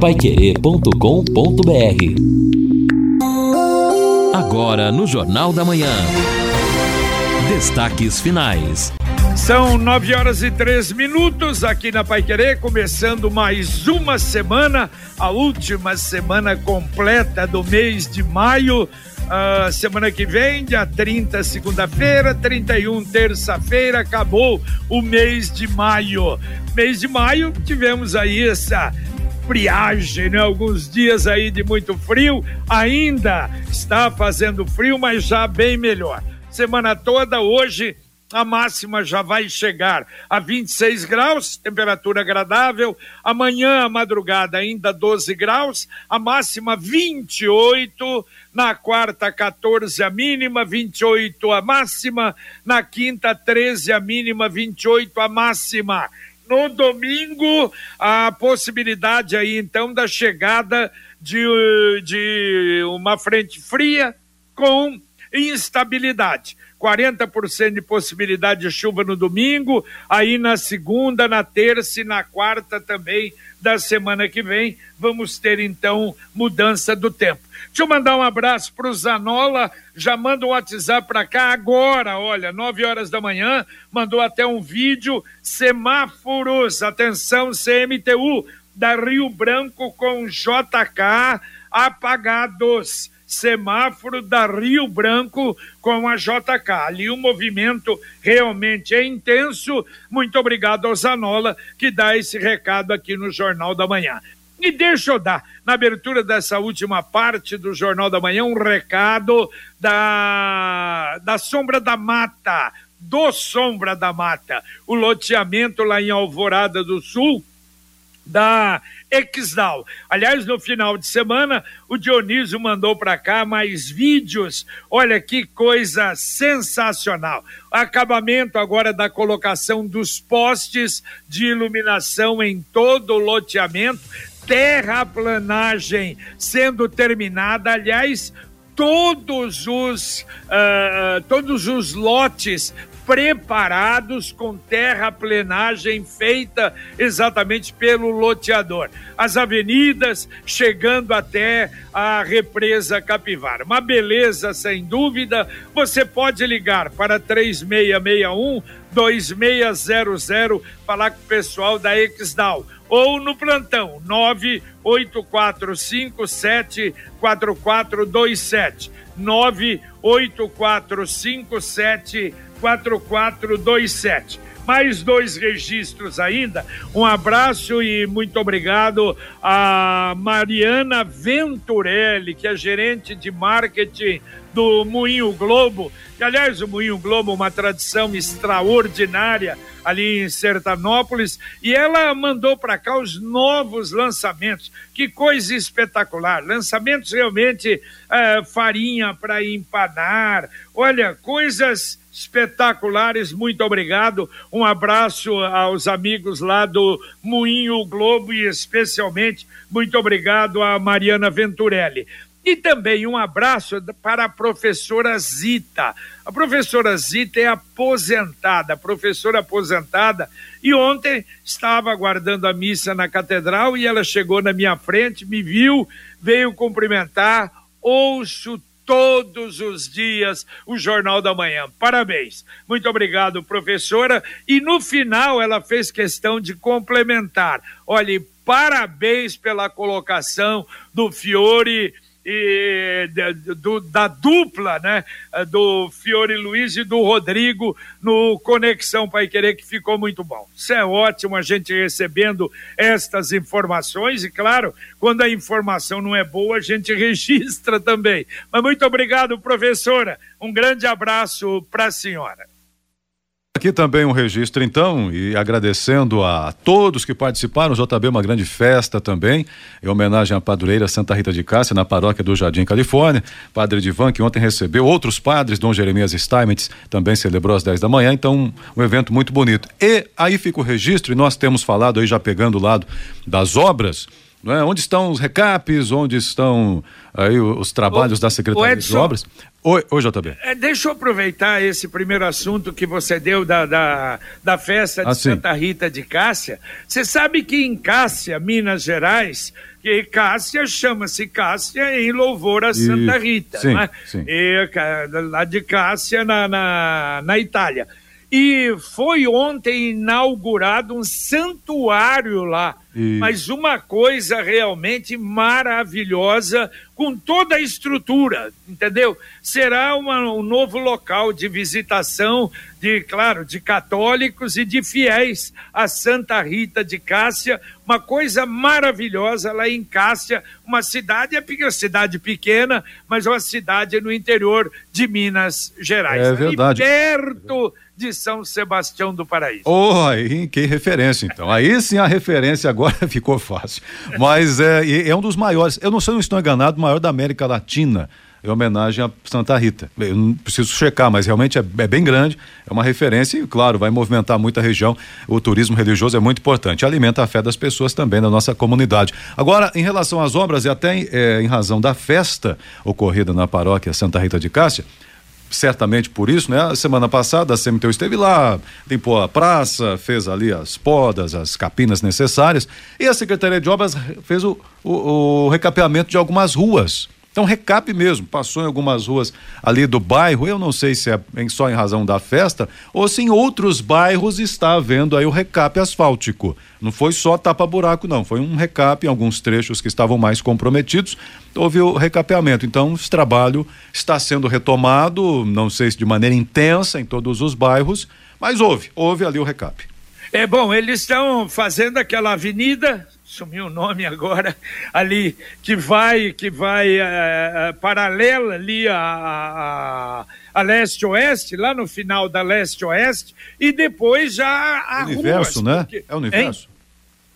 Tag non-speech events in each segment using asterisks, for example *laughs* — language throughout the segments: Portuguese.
paiquerê.com.br Agora no Jornal da Manhã. Destaques finais. São nove horas e três minutos aqui na Pai Querer, começando mais uma semana, a última semana completa do mês de maio. Uh, semana que vem, dia 30, segunda-feira, 31, terça-feira, acabou o mês de maio. Mês de maio, tivemos aí essa friagem, né? Alguns dias aí de muito frio, ainda está fazendo frio, mas já bem melhor. Semana toda, hoje a máxima já vai chegar a 26 graus, temperatura agradável. Amanhã, madrugada, ainda 12 graus, a máxima 28. Na quarta, 14 a mínima, 28 a máxima. Na quinta, 13 a mínima, 28 a máxima. No domingo, a possibilidade aí então da chegada de, de uma frente fria com instabilidade. 40% de possibilidade de chuva no domingo, aí na segunda, na terça e na quarta também da semana que vem, vamos ter então mudança do tempo. Deixa eu mandar um abraço para o Zanola, já manda um WhatsApp para cá agora, olha, 9 horas da manhã, mandou até um vídeo, semáforos, atenção CMTU, da Rio Branco com JK apagados semáforo da Rio Branco com a JK. Ali o movimento realmente é intenso. Muito obrigado ao Zanola que dá esse recado aqui no Jornal da Manhã. E deixa eu dar, na abertura dessa última parte do Jornal da Manhã, um recado da, da Sombra da Mata, do Sombra da Mata, o loteamento lá em Alvorada do Sul, da Exdal. Aliás, no final de semana, o Dionísio mandou para cá mais vídeos. Olha que coisa sensacional. Acabamento agora da colocação dos postes de iluminação em todo o loteamento, terraplanagem sendo terminada. Aliás, todos os uh, todos os lotes preparados com terraplenagem feita exatamente pelo loteador. As avenidas chegando até a represa Capivara. Uma beleza, sem dúvida. Você pode ligar para 3661 2600 falar com o pessoal da Exdal ou no plantão 98457 4427 98457 4427. Mais dois registros ainda. Um abraço e muito obrigado a Mariana Venturelli, que é gerente de marketing do Moinho Globo. E, aliás, o Moinho Globo, uma tradição extraordinária ali em Sertanópolis. E ela mandou para cá os novos lançamentos. Que coisa espetacular! Lançamentos realmente é, farinha para empanar. Olha, coisas espetaculares. Muito obrigado. Um abraço aos amigos lá do Moinho Globo e especialmente muito obrigado a Mariana Venturelli. E também um abraço para a professora Zita. A professora Zita é aposentada, professora aposentada, e ontem estava aguardando a missa na catedral e ela chegou na minha frente, me viu, veio cumprimentar. Ouço todos os dias o Jornal da Manhã. Parabéns. Muito obrigado, professora. E no final ela fez questão de complementar. Olhe, parabéns pela colocação do Fiore e do, da dupla, né? Do Fiore Luiz e do Rodrigo no Conexão Pai Querer, que ficou muito bom. Isso é ótimo a gente recebendo estas informações e, claro, quando a informação não é boa, a gente *laughs* registra também. Mas muito obrigado, professora. Um grande abraço para a senhora. Aqui também um registro, então, e agradecendo a todos que participaram. O JB é uma grande festa também, em homenagem à padroeira Santa Rita de Cássia, na paróquia do Jardim Califórnia. Padre Divan, que ontem recebeu outros padres, Dom Jeremias Steinmetz, também celebrou às 10 da manhã. Então, um, evento muito bonito. E aí fica o registro, e nós temos falado aí, já pegando o lado das obras é? Onde estão os recaps? Onde estão aí os trabalhos o, da Secretaria Edson, de Obras? Oi, oi JB. É, deixa eu aproveitar esse primeiro assunto que você deu da, da, da festa de ah, Santa Rita de Cássia. Você sabe que em Cássia, Minas Gerais, que Cássia chama-se Cássia em louvor a Santa Rita, sim, é? sim. E, lá de Cássia na, na, na Itália. E foi ontem inaugurado um santuário lá. E... Mas uma coisa realmente maravilhosa, com toda a estrutura, entendeu? Será uma, um novo local de visitação de, claro, de católicos e de fiéis a Santa Rita de Cássia, uma coisa maravilhosa lá em Cássia, uma cidade, é cidade pequena, mas uma cidade no interior de Minas Gerais. É verdade. Ali perto de São Sebastião do Paraíso. Oh, aí, que referência, então. Aí sim a referência agora *laughs* ficou fácil. Mas é, é um dos maiores, eu não sei, não estou enganado, maior da América Latina em homenagem a Santa Rita. Eu não preciso checar, mas realmente é, é, bem grande, é uma referência e, claro, vai movimentar muita região. O turismo religioso é muito importante, alimenta a fé das pessoas também na nossa comunidade. Agora, em relação às obras e até é, em razão da festa ocorrida na paróquia Santa Rita de Cássia, certamente por isso, né? A semana passada a CMTU esteve lá, limpou a praça, fez ali as podas, as capinas necessárias e a Secretaria de Obras fez o, o, o recapeamento de algumas ruas então, recap mesmo, passou em algumas ruas ali do bairro, eu não sei se é só em razão da festa ou se em outros bairros está havendo aí o recap asfáltico. Não foi só tapa-buraco, não, foi um recap em alguns trechos que estavam mais comprometidos, houve o recapeamento. Então, esse trabalho está sendo retomado, não sei se de maneira intensa em todos os bairros, mas houve, houve ali o recap. É bom, eles estão fazendo aquela avenida sumiu o nome agora, ali, que vai, que vai é, paralela ali a, a, a leste-oeste, lá no final da leste-oeste, e depois já a Universo, ruas, né? Porque... É universo. Hein?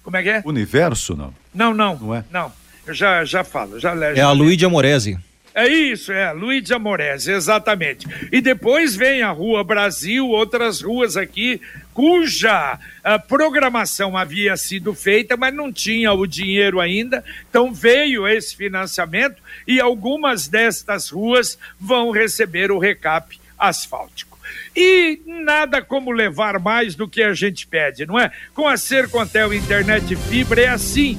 Como é que é? Universo, não? Não, não. Não é? Não. Eu já, já falo. Já, é já a Luíde Amorese. É isso, é, Luiz Amorese, exatamente. E depois vem a Rua Brasil, outras ruas aqui, cuja ah, programação havia sido feita, mas não tinha o dinheiro ainda. Então veio esse financiamento e algumas destas ruas vão receber o recap asfáltico. E nada como levar mais do que a gente pede, não é? Com a Sercontel Internet Fibra é assim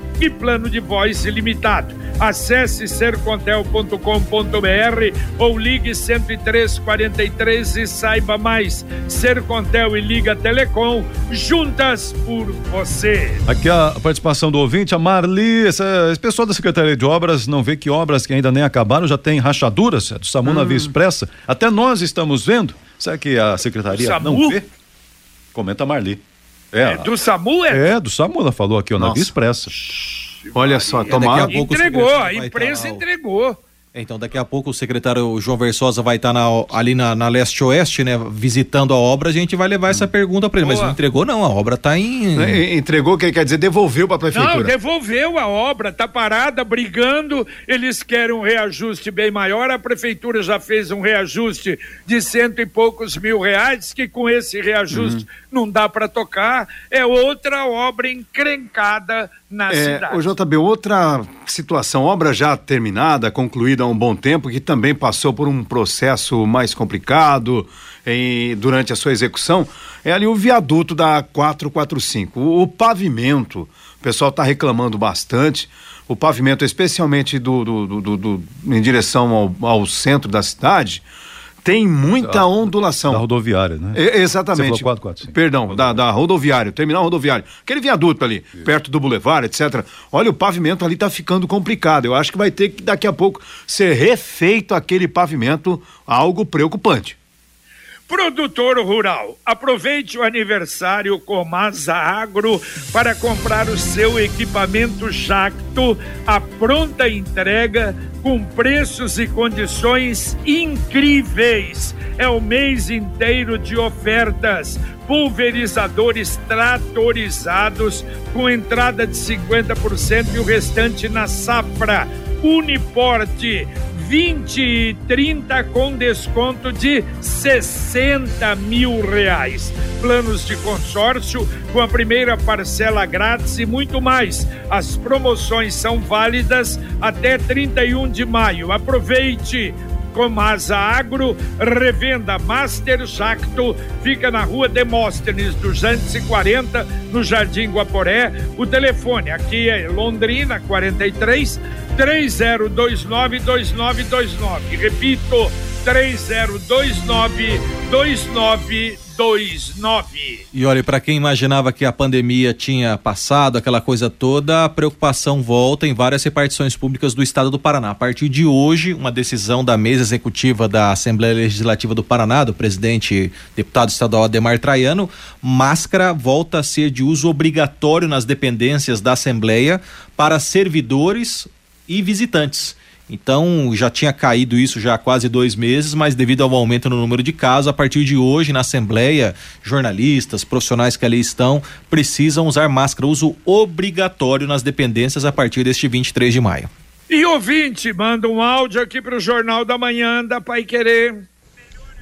e plano de voz ilimitado. Acesse sercontel.com.br ou ligue 10343 e saiba mais. Sercontel e Liga Telecom, juntas por você. Aqui a participação do ouvinte, a Marli, essa, esse pessoal da Secretaria de Obras não vê que obras que ainda nem acabaram já tem rachaduras, é do SAMU hum. na Via Expressa. Até nós estamos vendo. Será que a Secretaria não vê? Comenta a Marli. É, é, do SAMU é? É, do SAMU, ela falou aqui, ó, na Via Expressa. Olha só, tomar. Entregou, a imprensa entregou. Então, daqui a pouco o secretário João Versosa vai estar tá ali na, na leste-oeste, né? Visitando a obra, a gente vai levar essa pergunta para ele. Boa. Mas não entregou, não. A obra está em. Entregou, que quer dizer, devolveu para a prefeitura. Não, devolveu a obra, está parada, brigando. Eles querem um reajuste bem maior. A prefeitura já fez um reajuste de cento e poucos mil reais, que com esse reajuste uhum. não dá para tocar. É outra obra encrencada na é, cidade. O JB, outra situação, obra já terminada, concluída há um bom tempo, que também passou por um processo mais complicado em, durante a sua execução, é ali o viaduto da 445. O, o pavimento, o pessoal está reclamando bastante, o pavimento, especialmente do, do, do, do em direção ao, ao centro da cidade, tem muita ondulação. Da rodoviária, né? É, exatamente. 4, 4, Perdão, da, da rodoviária, terminal rodoviário. Aquele viaduto ali, Isso. perto do bulevar, etc. Olha, o pavimento ali está ficando complicado. Eu acho que vai ter que daqui a pouco ser refeito aquele pavimento, algo preocupante. Produtor rural, aproveite o aniversário Comasa Agro para comprar o seu equipamento Jacto a pronta entrega com preços e condições incríveis. É o mês inteiro de ofertas. Pulverizadores tratorizados com entrada de 50% e o restante na safra. Uniporte 20 e 30 com desconto de 60 mil reais. Planos de consórcio com a primeira parcela grátis e muito mais. As promoções são válidas até 31 de maio. Aproveite! Comasa Agro, revenda Master Jacto, fica na rua Demóstenes 240, no Jardim Guaporé. O telefone aqui é Londrina 43 3029 2929. Repito, 3029 2929. E olha, para quem imaginava que a pandemia tinha passado, aquela coisa toda, a preocupação volta em várias repartições públicas do estado do Paraná. A partir de hoje, uma decisão da mesa executiva da Assembleia Legislativa do Paraná, do presidente deputado estadual Ademar Traiano, máscara volta a ser de uso obrigatório nas dependências da Assembleia para servidores e visitantes. Então já tinha caído isso já há quase dois meses, mas devido ao aumento no número de casos, a partir de hoje na Assembleia, jornalistas, profissionais que ali estão, precisam usar máscara, uso obrigatório nas dependências a partir deste 23 de maio. E ouvinte, manda um áudio aqui para o Jornal da Manhã da Pai Querer.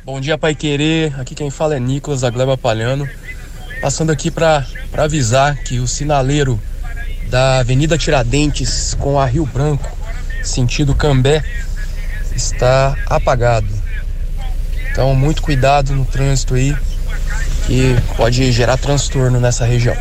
Bom dia, Pai Querer. Aqui quem fala é Nicolas da Gleba Palhano. Passando aqui para avisar que o sinaleiro da Avenida Tiradentes com a Rio Branco, sentido Cambé, está apagado. Então, muito cuidado no trânsito aí, que pode gerar transtorno nessa região.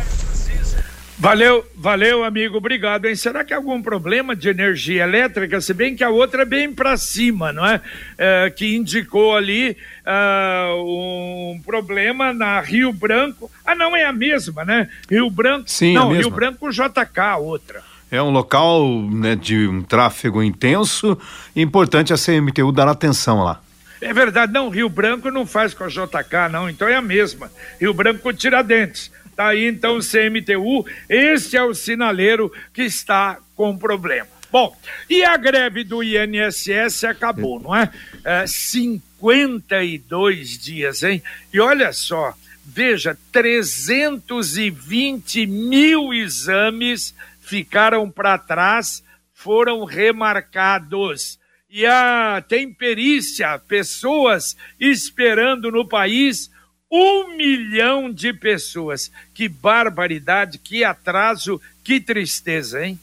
Valeu, valeu, amigo, obrigado. Hein? Será que há algum problema de energia elétrica? Se bem que a outra é bem para cima, não é? é? Que indicou ali uh, um problema na Rio Branco. Ah, não, é a mesma, né? Rio Branco. Sim, não, a mesma. Rio Branco JK, a outra. É um local né, de um tráfego intenso. Importante a CMTU dar atenção lá. É verdade, não, Rio Branco não faz com a JK, não, então é a mesma. Rio Branco com Tiradentes. Tá aí então o CMTU, esse é o sinaleiro que está com problema. Bom, e a greve do INSS acabou, não é? é 52 dias, hein? E olha só, veja, 320 mil exames ficaram para trás, foram remarcados. E a, tem perícia, pessoas esperando no país um milhão de pessoas. Que barbaridade, que atraso, que tristeza, hein?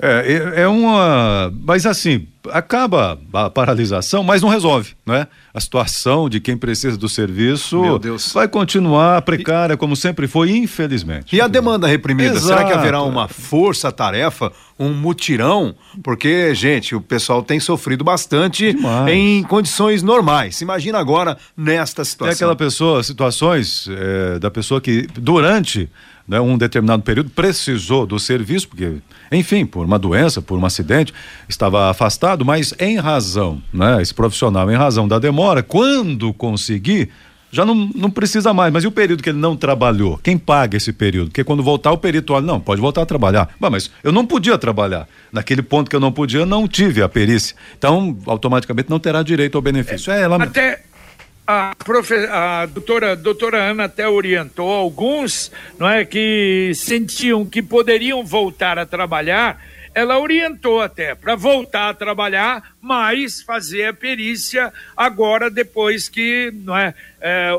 É, é, é uma. Mas assim, acaba a paralisação, mas não resolve, né? A situação de quem precisa do serviço vai continuar precária, como sempre foi, infelizmente. E a demanda reprimida? Exato. Será que haverá uma força-tarefa, um mutirão? Porque, gente, o pessoal tem sofrido bastante Demais. em condições normais. Imagina agora nesta situação. É aquela pessoa, situações é, da pessoa que durante né, um determinado período precisou do serviço, porque, enfim, por uma doença, por um acidente, estava afastado, mas em razão, né, esse profissional, em razão da demora, quando conseguir, já não, não precisa mais. Mas e o período que ele não trabalhou? Quem paga esse período? Porque quando voltar o perito olha, não, pode voltar a trabalhar. Mas eu não podia trabalhar. Naquele ponto que eu não podia, não tive a perícia. Então, automaticamente não terá direito ao benefício. É, ela... Até, a, profe, a doutora, doutora Ana até orientou alguns não é, que sentiam que poderiam voltar a trabalhar. Ela orientou até para voltar a trabalhar, mas fazer a perícia agora, depois que não é, é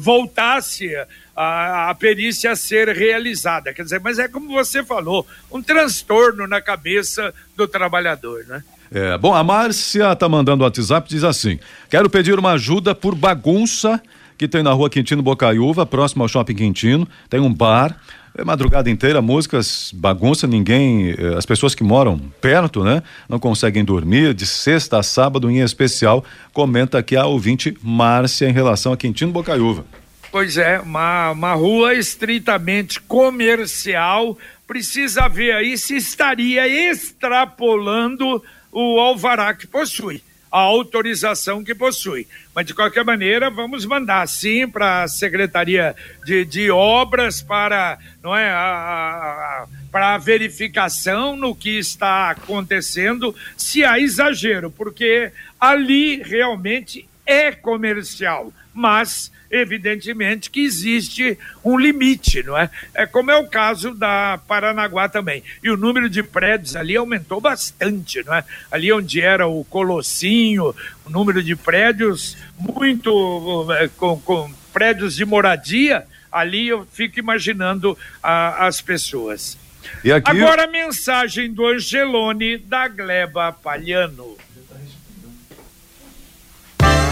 voltasse a, a, perícia a ser realizada. Quer dizer, mas é como você falou, um transtorno na cabeça do trabalhador, né? É, bom, a Márcia tá mandando o WhatsApp, diz assim: quero pedir uma ajuda por bagunça que tem na rua Quintino Bocaiúva, próximo ao Shopping Quintino. Tem um bar, é madrugada inteira, músicas, bagunça, ninguém, é, as pessoas que moram perto, né, não conseguem dormir, de sexta a sábado em especial, comenta aqui a ouvinte Márcia em relação a Quintino Bocaiúva. Pois é, uma, uma rua estritamente comercial, precisa ver aí se estaria extrapolando o alvará que possui. a autorização que possui. Mas, de qualquer maneira, vamos mandar sim para a Secretaria de, de Obras para, não é, a, a, para a verificação no que está acontecendo, se há exagero, porque ali realmente é comercial, mas evidentemente que existe um limite, não é? É como é o caso da Paranaguá também. E o número de prédios ali aumentou bastante, não é? Ali onde era o Colossinho, o número de prédios muito é, com, com prédios de moradia, ali eu fico imaginando a, as pessoas. Aqui... Agora a mensagem do Angelone da Gleba Palhano.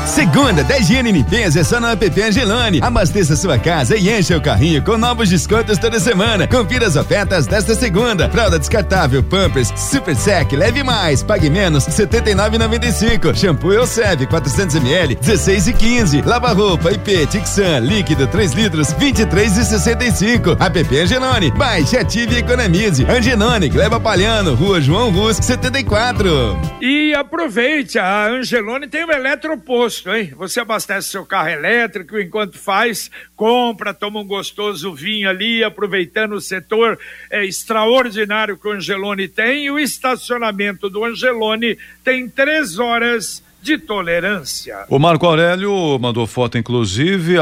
Segunda, 10 de limpeza é só na app Angelone. Abasteça sua casa e encha o carrinho com novos descontos toda semana. Confira as ofertas desta segunda. Fralda descartável, Pampers, Super Sec, leve mais, pague menos, 79,95. Shampoo Elseve, 400 ml, 16 e 15. Lava roupa IP Tixan, líquido 3 litros, 23 e 65. App Angelone, baixe, ative e economize. Angelone, Gleba Palhano, Rua João Rus, 74. E aproveite, a Angelone tem o eletroposto gosto, hein? Você abastece seu carro elétrico enquanto faz, compra, toma um gostoso vinho ali, aproveitando o setor é, extraordinário que o Angelone tem. E o estacionamento do Angelone tem três horas de tolerância. O Marco Aurélio mandou foto, inclusive.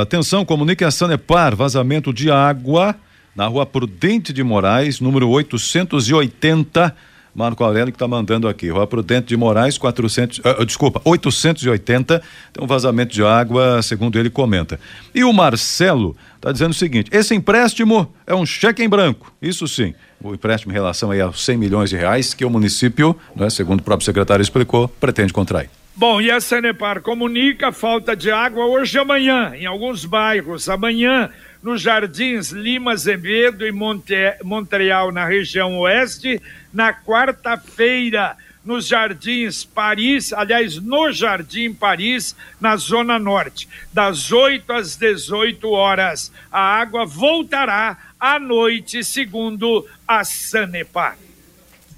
Atenção, comunique a Sanepar, vazamento de água na rua Prudente de Moraes, número 880 Marco Aurélio que está mandando aqui. Rua Prudente de Moraes, 400, uh, ah, desculpa, 880, tem um vazamento de água, segundo ele comenta. E o Marcelo está dizendo o seguinte: esse empréstimo é um cheque em branco, isso sim. O empréstimo em relação aí a 100 milhões de reais que o município, né, segundo o próprio secretário explicou, pretende contrair. Bom, e a Sanepar comunica falta de água hoje e amanhã, em alguns bairros. Amanhã, nos Jardins Lima Azevedo e Montreal, na região oeste. Na quarta-feira, nos Jardins Paris, aliás, no Jardim Paris, na Zona Norte, das 8 às 18 horas. A água voltará à noite, segundo a Sanepar.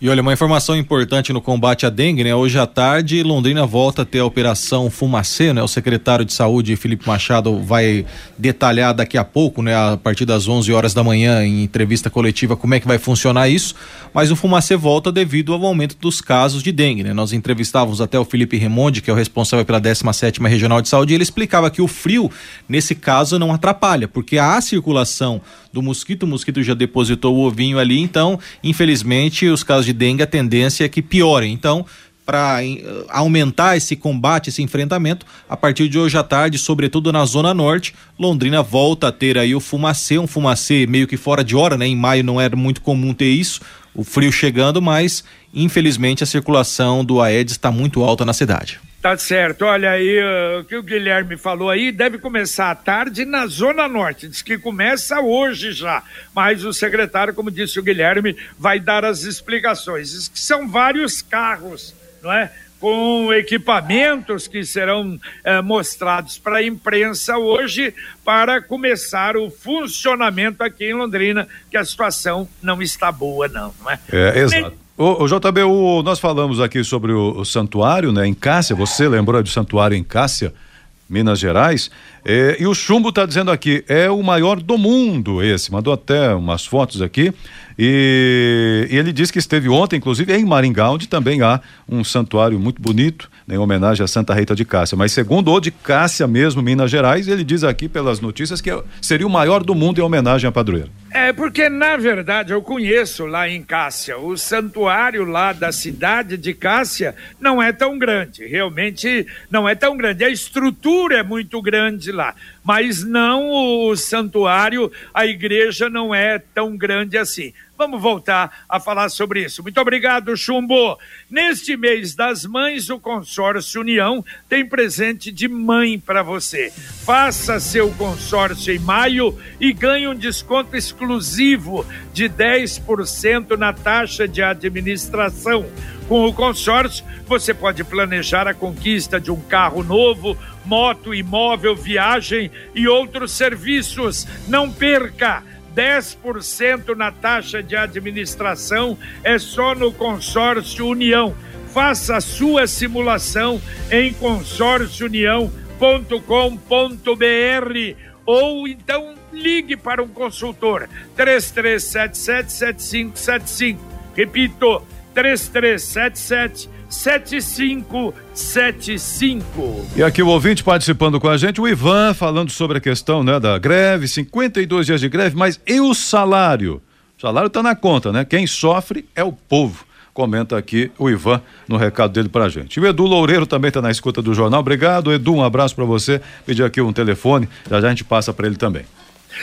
E olha, uma informação importante no combate à dengue, né? Hoje à tarde, Londrina volta a ter a operação Fumacê, né? O secretário de Saúde, Felipe Machado, vai detalhar daqui a pouco, né? A partir das 11 horas da manhã, em entrevista coletiva, como é que vai funcionar isso. Mas o Fumacê volta devido ao aumento dos casos de dengue, né? Nós entrevistávamos até o Felipe Remonde, que é o responsável pela 17ª Regional de Saúde, e ele explicava que o frio, nesse caso, não atrapalha, porque há circulação do mosquito, o mosquito já depositou o ovinho ali, então, infelizmente, os casos de dengue, a tendência é que piorem. Então, para eh, aumentar esse combate, esse enfrentamento, a partir de hoje à tarde, sobretudo na Zona Norte, Londrina volta a ter aí o fumacê, um fumacê meio que fora de hora, né? Em maio não era muito comum ter isso, o frio chegando, mas infelizmente a circulação do Aedes está muito alta na cidade. Tá certo. Olha aí, o que o Guilherme falou aí, deve começar à tarde na Zona Norte. Diz que começa hoje já. Mas o secretário, como disse o Guilherme, vai dar as explicações. Diz que são vários carros, não é? Com equipamentos que serão eh, mostrados para a imprensa hoje para começar o funcionamento aqui em Londrina, que a situação não está boa, não, não é? É, exato. O, o JB, o, nós falamos aqui sobre o, o, santuário, né, em Cássia, você lembrou do santuário em Cássia, Minas Gerais, é, e o Chumbo está dizendo aqui, é o maior do mundo esse, mandou até umas fotos aqui, e, e, ele disse que esteve ontem, inclusive, em Maringá, onde também há um santuário muito bonito, né, em homenagem a Santa Rita de Cássia. Mas segundo o de Cássia mesmo, Minas Gerais, ele diz aqui pelas notícias que seria o maior do mundo em homenagem à padroeira. É, porque na verdade eu conheço lá em Cássia, o santuário lá da cidade de Cássia não é tão grande, realmente não é tão grande. A estrutura é muito grande lá, mas não o santuário, a igreja não é tão grande assim. Vamos voltar a falar sobre isso. Muito obrigado, Chumbo. Neste mês das mães, o consórcio União tem presente de mãe para você. Faça seu consórcio em maio e ganhe um desconto exclusivo de 10% na taxa de administração. Com o consórcio, você pode planejar a conquista de um carro novo, moto, imóvel, viagem e outros serviços. Não perca! 10% na taxa de administração é só no consórcio União. Faça a sua simulação em consórciounião.com.br ou então ligue para um consultor 33777575. Repito, 3377 7575. E aqui o ouvinte participando com a gente, o Ivan falando sobre a questão, né, da greve, 52 dias de greve, mas e o salário? O salário está na conta, né? Quem sofre é o povo. Comenta aqui o Ivan no recado dele pra gente. O Edu Loureiro também está na escuta do jornal. Obrigado, Edu. Um abraço para você. Pedir aqui um telefone, já já a gente passa para ele também.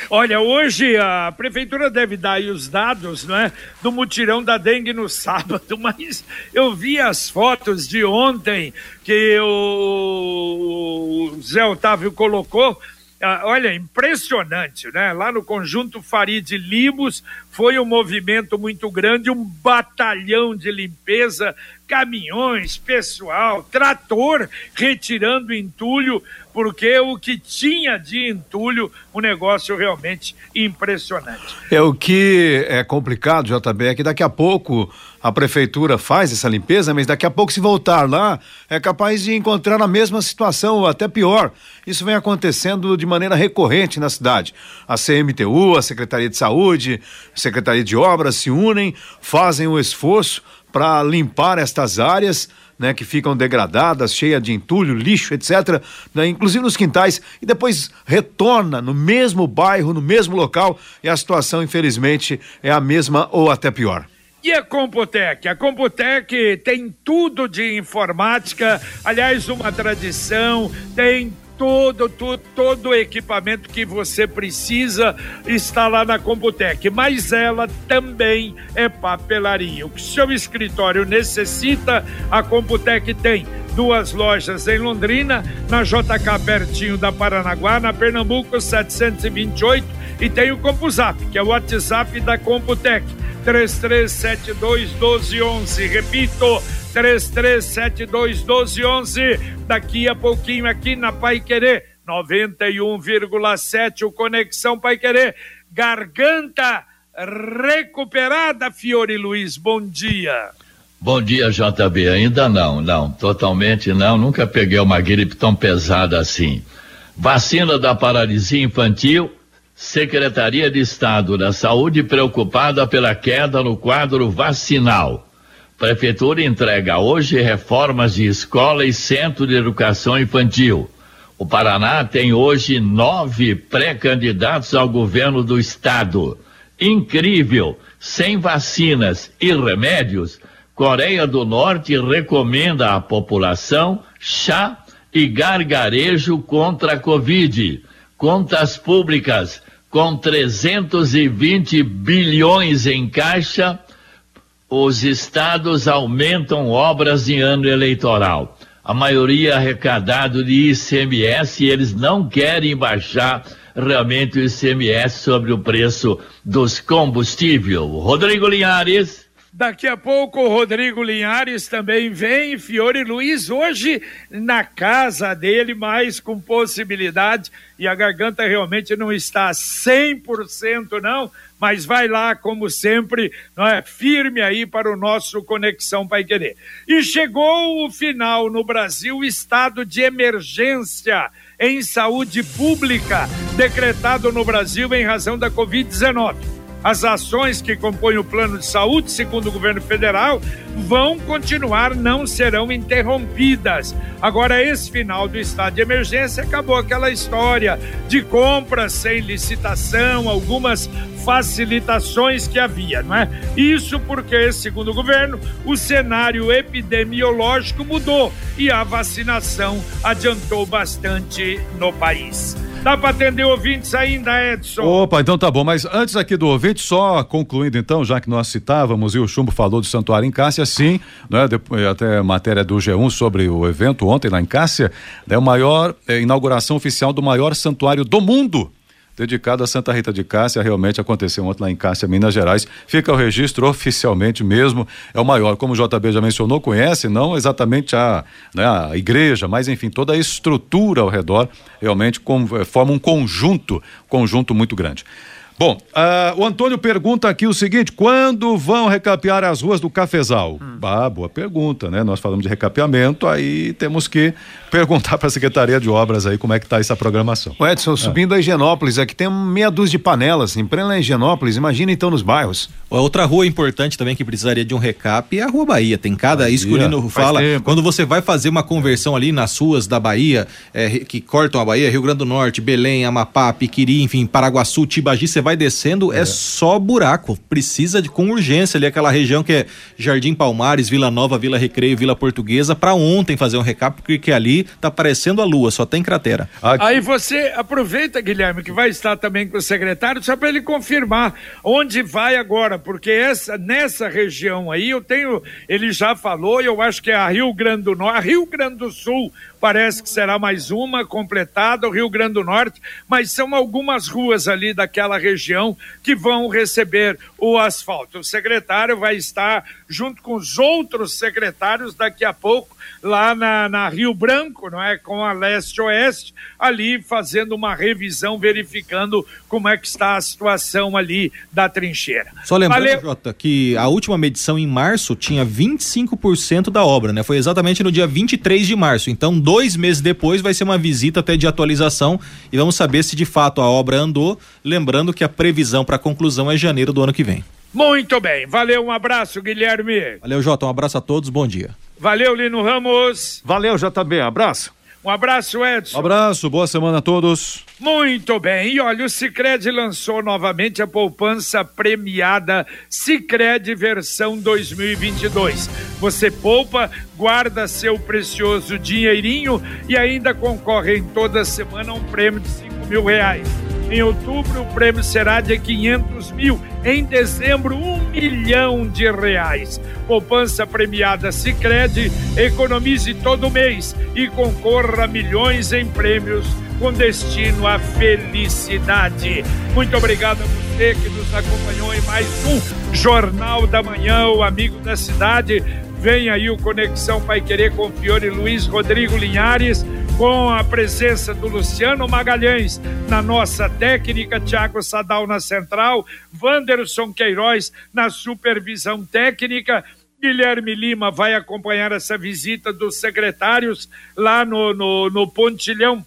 Olha, hoje a prefeitura deve dar aí os dados, né, do mutirão da dengue no sábado, *laughs* mas eu vi as fotos de ontem que o Zé Otávio colocou. Ah, olha, impressionante, né? Lá no conjunto Farid Limos foi um movimento muito grande, um batalhão de limpeza, caminhões, pessoal, trator retirando entulho porque o que tinha de entulho, um negócio realmente impressionante. É o que é complicado, JB, é que daqui a pouco a prefeitura faz essa limpeza, mas daqui a pouco, se voltar lá, é capaz de encontrar a mesma situação, ou até pior. Isso vem acontecendo de maneira recorrente na cidade. A CMTU, a Secretaria de Saúde, a Secretaria de Obras se unem, fazem o esforço para limpar estas áreas né, que ficam degradadas, cheias de entulho, lixo, etc., né, inclusive nos quintais, e depois retorna no mesmo bairro, no mesmo local, e a situação, infelizmente, é a mesma ou até pior. E a Computec? A Computec tem tudo de informática, aliás, uma tradição, tem todo, todo, todo o equipamento que você precisa está lá na Computec, mas ela também é papelaria. O que seu escritório necessita, a Computec tem duas lojas em Londrina, na JK pertinho da Paranaguá, na Pernambuco 728 e tem o CompuZap, que é o WhatsApp da Computec. 3372 1211. Repito, 3372 1211. Daqui a pouquinho aqui na Pai Querer 91,7 o Conexão Pai Querer. Garganta recuperada, Fiore Luiz. Bom dia. Bom dia, JB. Ainda não, não, totalmente não. Nunca peguei uma gripe tão pesada assim. Vacina da paralisia infantil. Secretaria de Estado da Saúde preocupada pela queda no quadro vacinal. Prefeitura entrega hoje reformas de escola e centro de educação infantil. O Paraná tem hoje nove pré-candidatos ao governo do estado. Incrível! Sem vacinas e remédios, Coreia do Norte recomenda à população chá e gargarejo contra a Covid. Contas públicas com 320 bilhões em caixa os estados aumentam obras em ano eleitoral. A maioria arrecadado de ICMS e eles não querem baixar realmente o ICMS sobre o preço dos combustíveis. Rodrigo Linhares. Daqui a pouco o Rodrigo Linhares também vem, Fiore Luiz, hoje na casa dele, mas com possibilidade, e a garganta realmente não está 100% não, mas vai lá, como sempre, não é? firme aí para o nosso Conexão Pai Querer. E chegou o final no Brasil, estado de emergência em saúde pública, decretado no Brasil em razão da Covid-19 as ações que compõem o plano de saúde, segundo o governo federal, vão continuar, não serão interrompidas. Agora, esse final do estado de emergência acabou aquela história de compras sem licitação, algumas facilitações que havia, não é? Isso porque, segundo o governo, o cenário epidemiológico mudou e a vacinação adiantou bastante no país. Dá para atender ouvintes ainda, Edson? Opa, então tá bom. Mas antes aqui do ouvinte, só concluindo então, já que nós citávamos e o Chumbo falou do Santuário em Cássia, sim, né? Depois, até matéria do G1 sobre o evento ontem lá em Cássia, é a maior é, inauguração oficial do maior santuário do mundo dedicado a Santa Rita de Cássia, realmente aconteceu ontem lá em Cássia, Minas Gerais. Fica o registro oficialmente mesmo, é o maior, como o JB já mencionou, conhece, não exatamente a, né, a igreja, mas enfim, toda a estrutura ao redor realmente eh, forma um conjunto, conjunto muito grande. Bom, uh, o Antônio pergunta aqui o seguinte: quando vão recapear as ruas do Cafezal? Hum. Ah, boa pergunta, né? Nós falamos de recapeamento, aí temos que *laughs* perguntar para a Secretaria de Obras aí como é que está essa programação. O Edson, é. subindo a Higienópolis, aqui tem meia dúzia de panelas, em plena Higienópolis, imagina então nos bairros. Outra rua importante também que precisaria de um recap é a Rua Bahia. Tem cada, Bahia. isso que o Lino fala, quando você vai fazer uma conversão ali nas ruas da Bahia, é, que cortam a Bahia, Rio Grande do Norte, Belém, Amapá, Piquiri, enfim, Paraguaçu, Tibagi, você vai descendo, é. é. só buraco. Precisa de com urgência ali aquela região que é Jardim Palmares, Vila Nova, Vila Recreio, Vila Portuguesa, para ontem fazer um recap, porque ali tá parecendo a lua, só tem cratera. Aqui. Aí você aproveita, Guilherme, que vai estar também com o secretário, só para ele confirmar onde vai agora, porque essa nessa região aí eu tenho, ele já falou, eu acho que é a Rio Grande do Norte, a Rio Grande do Sul parece que será mais uma completada, o Rio Grande do Norte, mas são algumas ruas ali daquela região que vão receber o asfalto. O secretário vai estar junto com os outros secretários daqui a pouco lá na, na Rio Branco, não é, com a leste-oeste, ali fazendo uma revisão, verificando como é que está a situação ali da trincheira. Só lembrando, Valeu. Jota, que a última medição em março tinha 25% da obra, né? Foi exatamente no dia 23 de março. Então, dois meses depois vai ser uma visita até de atualização e vamos saber se de fato a obra andou. Lembrando que a previsão para conclusão é janeiro do ano que vem. Muito bem, valeu, um abraço, Guilherme. Valeu, Jota, um abraço a todos, bom dia. Valeu, Lino Ramos. Valeu, JB, abraço. Um abraço, Edson. Um abraço, boa semana a todos. Muito bem, e olha, o Cicred lançou novamente a poupança premiada Cicred versão 2022. Você poupa, guarda seu precioso dinheirinho e ainda concorre em toda semana a um prêmio de 5 mil reais. Em outubro, o prêmio será de 500 mil. Em dezembro, um milhão de reais. Poupança premiada Sicredi economize todo mês e concorra a milhões em prêmios com destino à felicidade. Muito obrigado a você que nos acompanhou em mais um Jornal da Manhã, o amigo da cidade. Vem aí o Conexão Pai Querer com Fiore Luiz Rodrigo Linhares com a presença do Luciano Magalhães na nossa técnica, Tiago Sadal na central, Wanderson Queiroz na supervisão técnica. Guilherme Lima vai acompanhar essa visita dos secretários lá no, no, no pontilhão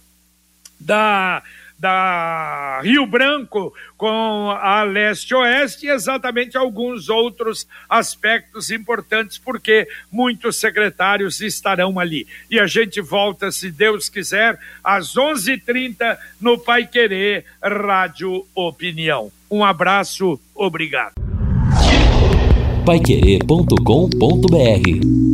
da da Rio Branco com a leste-oeste e exatamente alguns outros aspectos importantes, porque muitos secretários estarão ali. E a gente volta, se Deus quiser, às 11:30 h 30 no Pai Querer Rádio Opinião. Um abraço, obrigado. Paiquerê.com.br